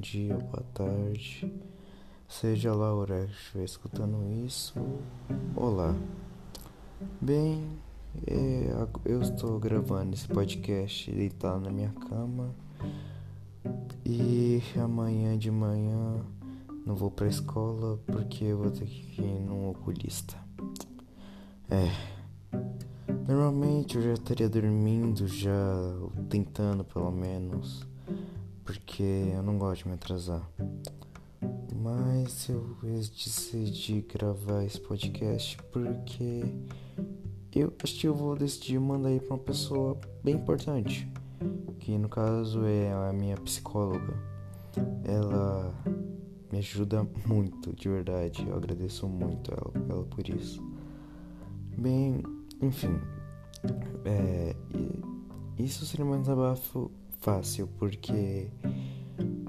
dia, boa tarde. Seja lá que estiver escutando isso. Olá. Bem, é, eu estou gravando esse podcast deitado na minha cama. E amanhã de manhã não vou pra escola porque eu vou ter que ir num oculista. É. Normalmente eu já estaria dormindo, já tentando pelo menos, porque eu não gosto de me atrasar. Mas eu decidi gravar esse podcast porque eu acho que eu vou decidir mandar ir pra uma pessoa bem importante, que no caso é a minha psicóloga. Ela me ajuda muito, de verdade. Eu agradeço muito ela, ela por isso. Bem, enfim, é, isso seria um desabafo fácil, porque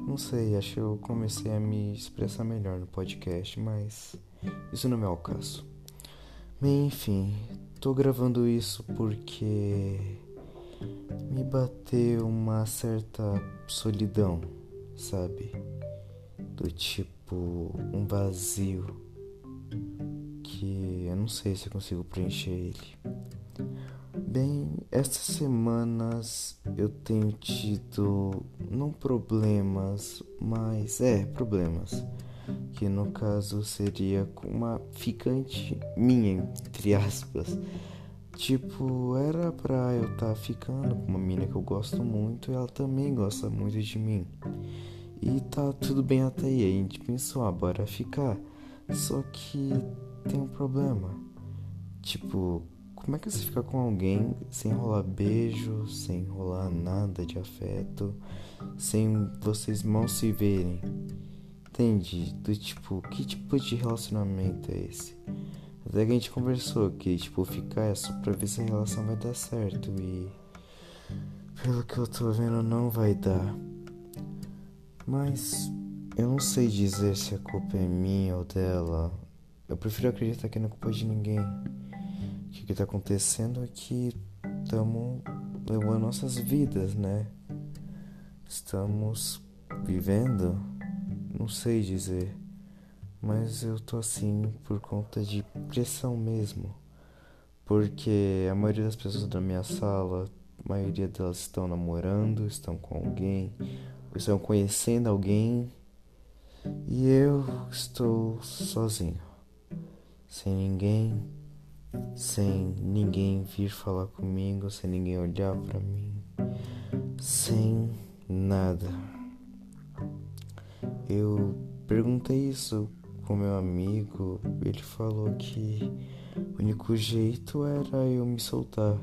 não sei, acho que eu comecei a me expressar melhor no podcast, mas isso não é o caso. Enfim, tô gravando isso porque me bateu uma certa solidão, sabe? Do tipo um vazio que eu não sei se eu consigo preencher ele. Bem, estas semanas eu tenho tido não problemas, mas é problemas, que no caso seria com uma ficante minha, entre aspas. Tipo, era pra eu estar tá ficando com uma mina que eu gosto muito e ela também gosta muito de mim. E tá tudo bem até aí, a gente pensou, ah, bora ficar. Só que tem um problema. Tipo, como é que você fica com alguém sem rolar beijo, sem rolar nada de afeto, sem vocês mal se verem? Entende? Do tipo, que tipo de relacionamento é esse? Até que a gente conversou que, tipo, ficar é só pra ver se a relação vai dar certo e. Pelo que eu tô vendo, não vai dar. Mas eu não sei dizer se a culpa é minha ou dela. Eu prefiro acreditar que não é culpa de ninguém que, que tá acontecendo é que estamos levando nossas vidas, né? Estamos vivendo, não sei dizer, mas eu tô assim por conta de pressão mesmo. Porque a maioria das pessoas da minha sala, a maioria delas estão namorando, estão com alguém, estão conhecendo alguém, e eu estou sozinho, sem ninguém sem ninguém vir falar comigo, sem ninguém olhar para mim, sem nada. Eu perguntei isso com meu amigo, ele falou que o único jeito era eu me soltar,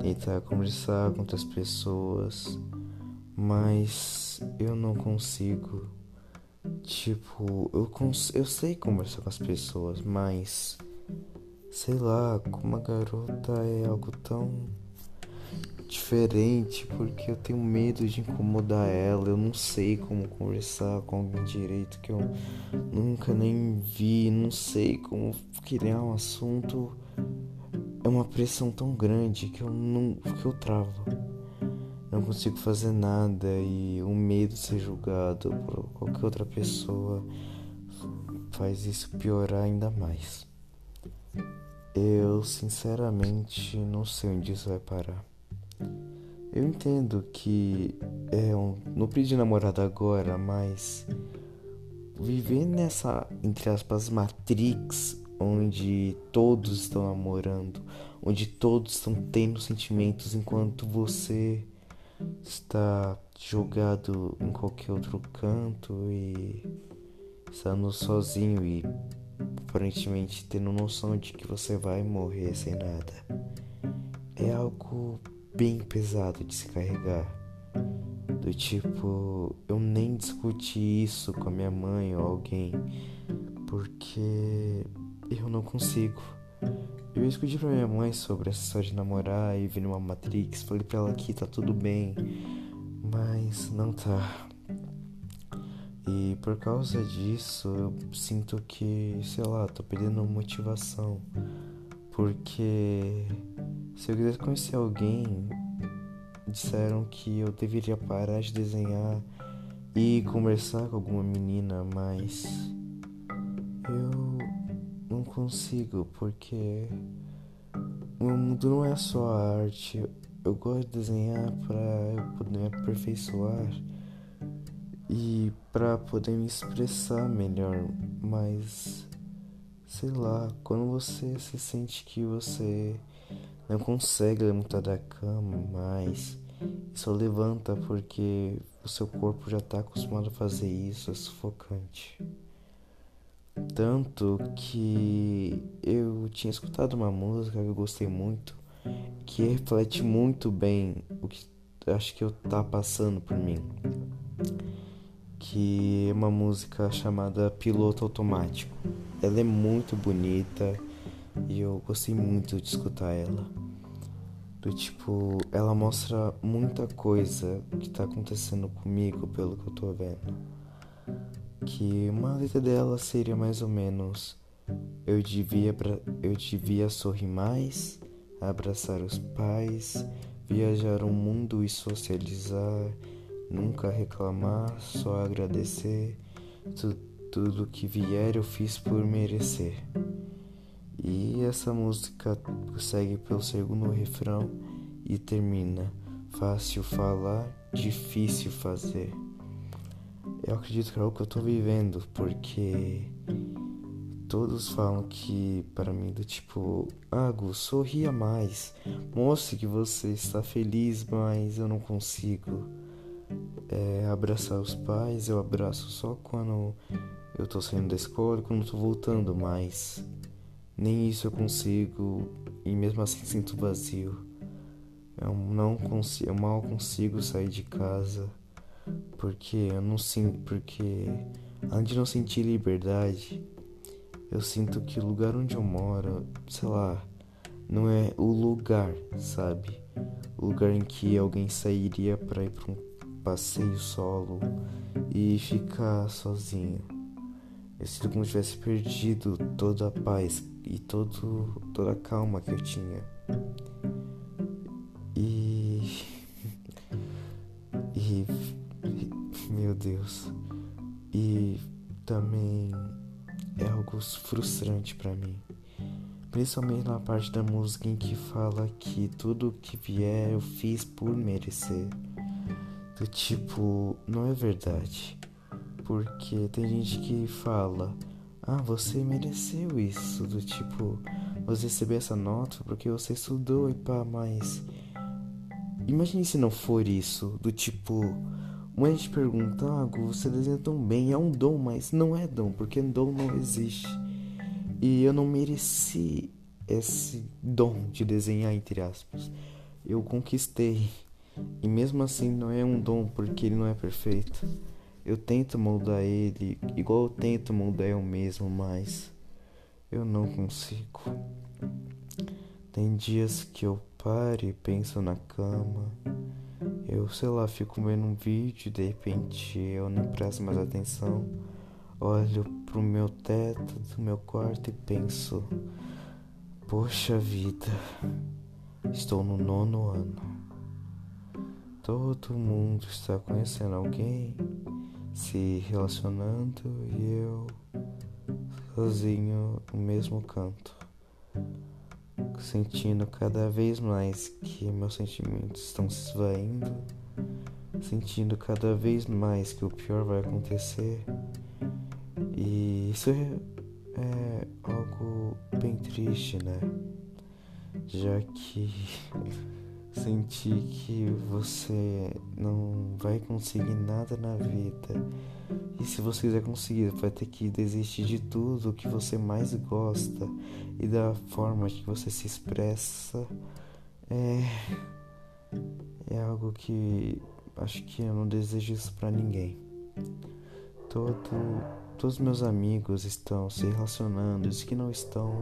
tentar conversar com outras pessoas, mas eu não consigo. Tipo, eu, cons eu sei conversar com as pessoas, mas sei lá, com uma garota é algo tão diferente porque eu tenho medo de incomodar ela. Eu não sei como conversar com alguém direito que eu nunca nem vi, não sei como criar um assunto. É uma pressão tão grande que eu não que eu travo. Não consigo fazer nada e o medo de ser julgado por qualquer outra pessoa faz isso piorar ainda mais. Eu sinceramente não sei onde isso vai parar. Eu entendo que é um, não pedi namorada agora, mas viver nessa, entre aspas, matrix onde todos estão namorando, onde todos estão tendo sentimentos enquanto você está jogado em qualquer outro canto e estando sozinho e aparentemente tendo noção de que você vai morrer sem nada. É algo bem pesado de se carregar. Do tipo, eu nem discuti isso com a minha mãe ou alguém, porque eu não consigo. Eu discuti pra minha mãe sobre essa história de namorar e vir numa Matrix, falei pra ela que tá tudo bem, mas não tá. E por causa disso, eu sinto que, sei lá, tô perdendo motivação. Porque se eu quisesse conhecer alguém, disseram que eu deveria parar de desenhar e conversar com alguma menina, mas eu não consigo porque o mundo não é só a arte. Eu gosto de desenhar para eu poder me aperfeiçoar e para poder me expressar melhor, mas sei lá, quando você se sente que você não consegue levantar da cama mais, só levanta porque o seu corpo já está acostumado a fazer isso, é sufocante. Tanto que eu tinha escutado uma música que eu gostei muito, que reflete muito bem o que acho que eu tá passando por mim. Que é uma música chamada Piloto Automático. Ela é muito bonita e eu gostei muito de escutar ela. Do tipo, ela mostra muita coisa que tá acontecendo comigo pelo que eu tô vendo que uma letra dela seria mais ou menos eu devia eu devia sorrir mais, abraçar os pais, viajar o mundo e socializar, nunca reclamar, só agradecer. Tu, tudo que vier eu fiz por merecer. E essa música segue pelo segundo refrão e termina fácil falar, difícil fazer. Eu acredito que é o que eu tô vivendo, porque todos falam que para mim do tipo, Ago, sorria mais, mostre que você está feliz, mas eu não consigo. É, abraçar os pais, eu abraço só quando eu tô saindo da escola quando eu tô voltando, mas nem isso eu consigo e mesmo assim sinto vazio. Eu não consigo, eu mal consigo sair de casa porque eu não sinto, porque além de não sentir liberdade, eu sinto que o lugar onde eu moro, sei lá, não é o lugar, sabe? O lugar em que alguém sairia para ir para um passeio solo e ficar sozinho. Eu sinto como se tivesse perdido toda a paz e todo, toda a calma que eu tinha. E. E meu Deus. E também é algo frustrante para mim. Principalmente na parte da música em que fala que tudo que vier eu fiz por merecer. Do tipo, não é verdade. Porque tem gente que fala, ah, você mereceu isso. Do tipo, você recebeu essa nota porque você estudou e pá, mas. Imagine se não for isso. Do tipo, Muita gente pergunta, ah, você desenha tão bem, é um dom, mas não é dom, porque dom não existe. E eu não mereci esse dom de desenhar, entre aspas. Eu conquistei. E mesmo assim não é um dom, porque ele não é perfeito. Eu tento moldar ele, igual eu tento moldar eu mesmo, mas eu não consigo. Tem dias que eu paro e penso na cama eu, sei lá, fico vendo um vídeo e de repente eu não presto mais atenção. Olho pro meu teto do meu quarto e penso: Poxa vida, estou no nono ano. Todo mundo está conhecendo alguém, se relacionando e eu sozinho no mesmo canto sentindo cada vez mais que meus sentimentos estão se esvaindo, sentindo cada vez mais que o pior vai acontecer. E isso é, é algo bem triste, né? Já que senti que você não vai conseguir nada na vida. E se você quiser conseguir, vai ter que desistir de tudo que você mais gosta e da forma que você se expressa. É, é algo que acho que eu não desejo isso para ninguém. Todo, todos meus amigos estão se relacionando, os que não estão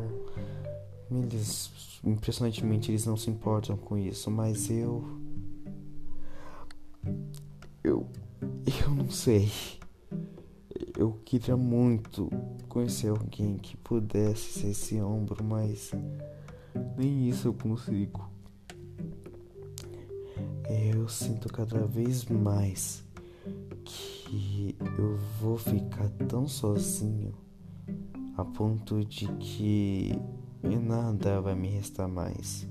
eles, impressionantemente, eles não se importam com isso, mas eu. Eu. Eu não sei. Eu queria muito conhecer alguém que pudesse ser esse ombro, mas nem isso eu consigo. Eu sinto cada vez mais que eu vou ficar tão sozinho a ponto de que nada vai me restar mais.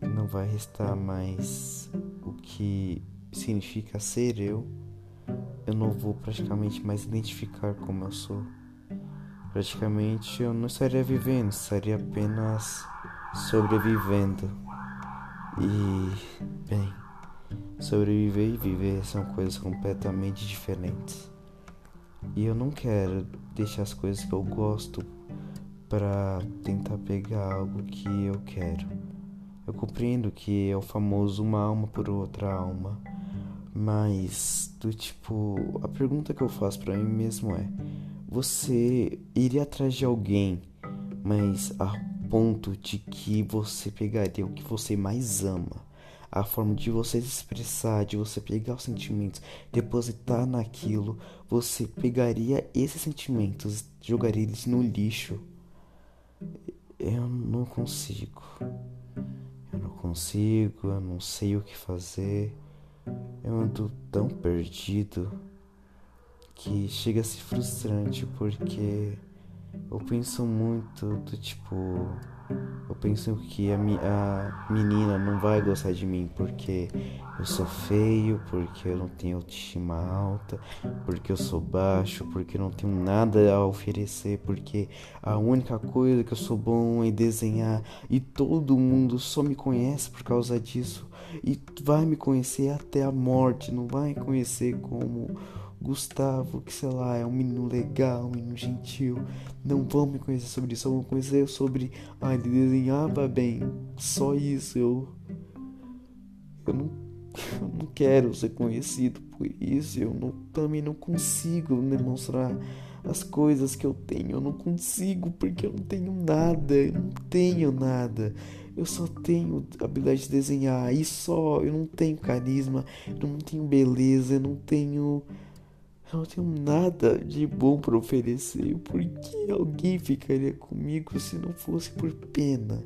Não vai restar mais o que significa ser eu. Eu não vou praticamente mais identificar como eu sou. Praticamente eu não estaria vivendo, estaria apenas sobrevivendo. E, bem, sobreviver e viver são coisas completamente diferentes. E eu não quero deixar as coisas que eu gosto para tentar pegar algo que eu quero. Eu compreendo que é o famoso uma alma por outra alma, mas do tipo, a pergunta que eu faço para mim mesmo é: você iria atrás de alguém, mas a ponto de que você pegaria o que você mais ama, a forma de você se expressar, de você pegar os sentimentos, depositar naquilo, você pegaria esses sentimentos, jogaria eles no lixo. Eu não consigo. Eu não consigo, eu não sei o que fazer. Eu ando tão perdido que chega a ser frustrante porque eu penso muito do tipo. Eu penso que a, a menina não vai gostar de mim porque eu sou feio, porque eu não tenho autoestima alta, porque eu sou baixo, porque eu não tenho nada a oferecer, porque a única coisa que eu sou bom é desenhar. E todo mundo só me conhece por causa disso. E vai me conhecer até a morte, não vai conhecer como Gustavo, que sei lá, é um menino legal, um menino gentil. Não vão me conhecer sobre isso, vão conhecer sobre. Ah, ele desenhava bem. Só isso, eu. Eu não, eu não quero ser conhecido por isso. Eu não, também não consigo demonstrar as coisas que eu tenho. Eu não consigo porque eu não tenho nada. Eu não tenho nada. Eu só tenho habilidade de desenhar e só. Eu não tenho carisma, eu não tenho beleza, eu não tenho eu não tenho nada de bom para oferecer. Por que alguém ficaria comigo se não fosse por pena?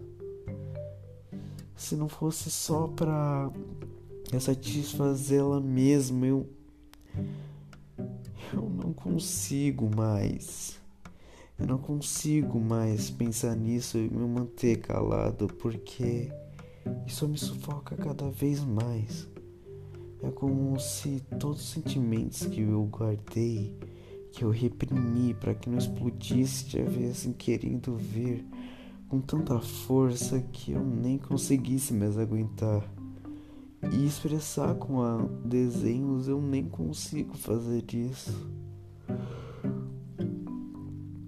Se não fosse só pra satisfazer ela mesma, eu. Eu não consigo mais. Eu não consigo mais pensar nisso e me manter calado porque isso me sufoca cada vez mais. É como se todos os sentimentos que eu guardei, que eu reprimi para que não explodisse, estivessem querendo ver com tanta força que eu nem conseguisse mais aguentar. E expressar com a desenhos eu nem consigo fazer isso.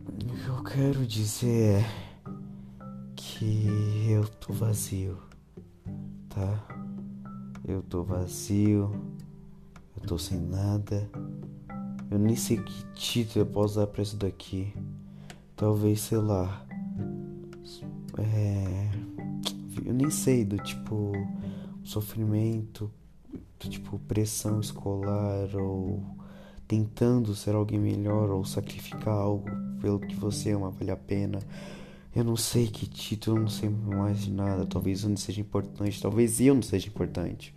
O que eu quero dizer é que eu tô vazio, tá? Eu tô vazio, eu tô sem nada. Eu nem sei que título eu posso dar pra isso daqui. Talvez, sei lá. É. Eu nem sei, do tipo. Sofrimento, do tipo pressão escolar, ou tentando ser alguém melhor, ou sacrificar algo pelo que você ama, vale a pena. Eu não sei que título, eu não sei mais de nada. Talvez eu não seja importante, talvez eu não seja importante.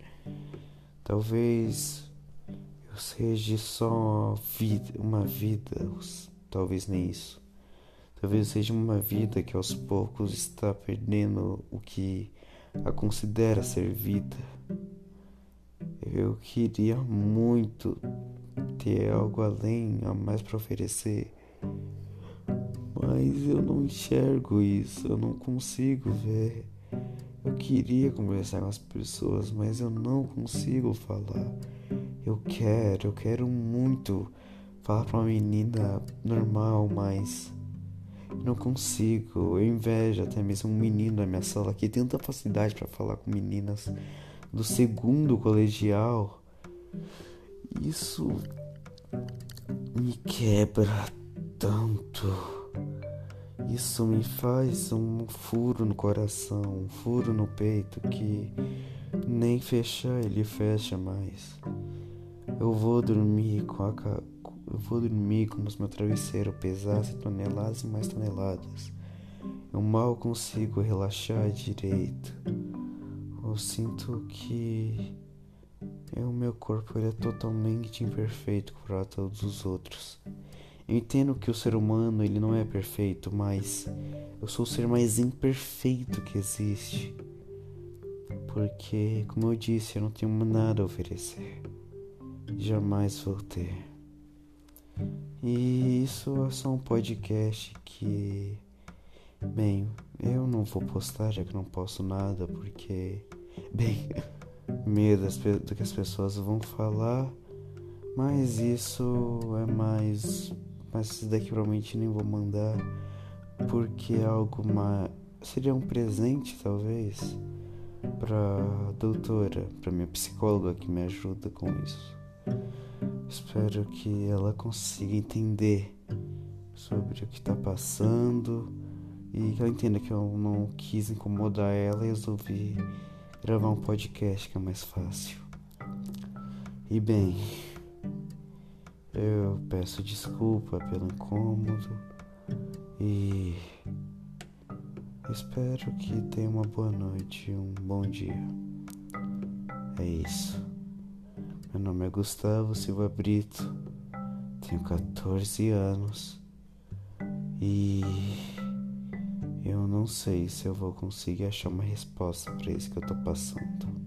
Talvez eu seja só vida, uma vida, talvez nem isso. Talvez seja uma vida que aos poucos está perdendo o que a considera ser vida. Eu queria muito ter algo além, a mais para oferecer. Mas eu não enxergo isso, eu não consigo ver. Eu queria conversar com as pessoas, mas eu não consigo falar. Eu quero, eu quero muito falar para uma menina normal, mas não consigo. Eu invejo até mesmo um menino na minha sala que tem tanta facilidade para falar com meninas do segundo colegial. Isso me quebra tanto. Isso me faz um furo no coração, um furo no peito que nem fechar ele fecha mais. Eu vou dormir com a eu vou dormir como se meu travesseiro pesasse toneladas e mais toneladas. Eu mal consigo relaxar direito. Eu sinto que o meu corpo ele é totalmente imperfeito para todos os outros. Eu entendo que o ser humano ele não é perfeito, mas eu sou o ser mais imperfeito que existe. Porque, como eu disse, eu não tenho nada a oferecer. Jamais vou ter. E isso é só um podcast que. Bem, eu não vou postar já que não posto nada, porque. Bem, medo do que as pessoas vão falar. Mas isso é mais. Mas isso daqui provavelmente nem vou mandar. Porque é algo mais. Seria um presente, talvez, pra doutora, pra minha psicóloga que me ajuda com isso. Espero que ela consiga entender sobre o que está passando e que ela entenda que eu não quis incomodar ela e resolvi gravar um podcast que é mais fácil. E bem, eu peço desculpa pelo incômodo e espero que tenha uma boa noite e um bom dia. É isso. Meu nome é Gustavo Silva Brito, tenho 14 anos e eu não sei se eu vou conseguir achar uma resposta para isso que eu tô passando.